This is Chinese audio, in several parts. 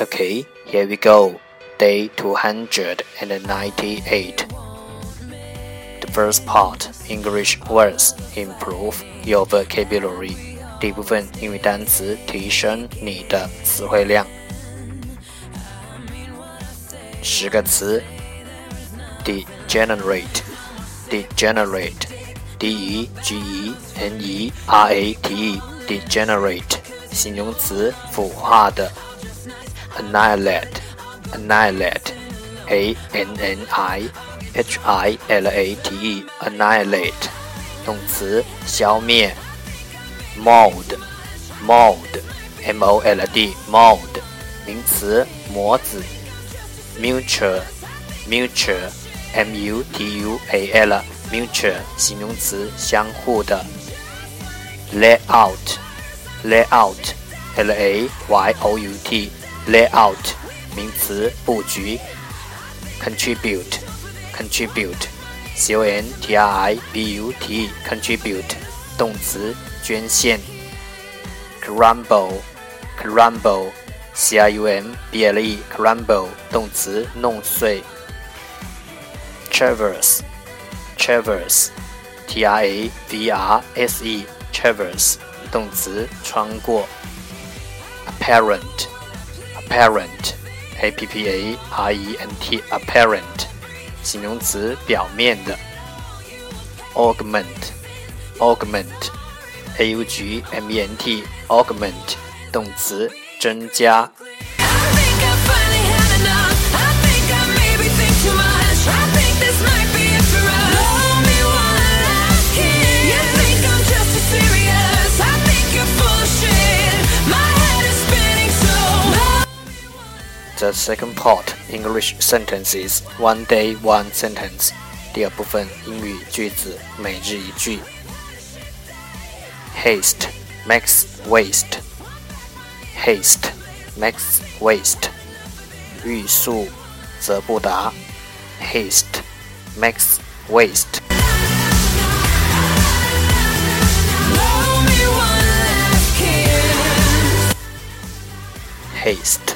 Okay, here we go. Day 298. The first part English words improve your vocabulary. 第一部分英语单词提升你的词汇量。十个词 degenerate，degenerate，形容词，腐化的。annihilate，annihilate，a n n i h i l a t e，annihilate，动词，消灭。mold，mold，m o l d，mold，名词，模子。；mutual，mutual，m u t u a l Mutual 形容词，相互的。layout，layout，l a y o u t，layout，名词，布局。contribute，contribute，c o n t r i b u t e，contribute，动词，捐献。crumble，crumble。c r u m b l e crumble 动词弄碎。traverse traverse t r a v r s e traverse 动词穿过。apparent apparent a p p a r e n t apparent 形容词表面的。augment augment a u g m e n t augment 动词增加。 The second part English sentences one day one sentence。第二部分英语句子每日一句。Haste makes waste。Haste makes waste，欲速则不达。Haste makes waste。Haste,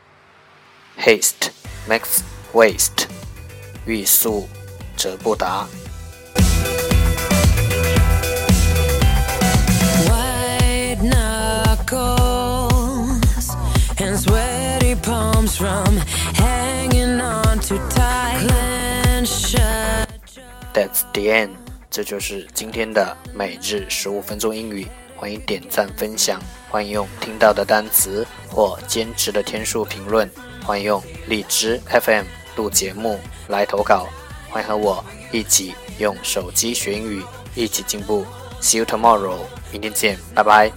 Haste makes waste. 欲速则不达。White knuckles and sweaty palms from hanging on too tight. That's the end. 这就是今天的每日十五分钟英语，欢迎点赞分享，欢迎用听到的单词或坚持的天数评论，欢迎用荔枝 FM 录节目来投稿，欢迎和我一起用手机学英语，一起进步。See you tomorrow，明天见，拜拜。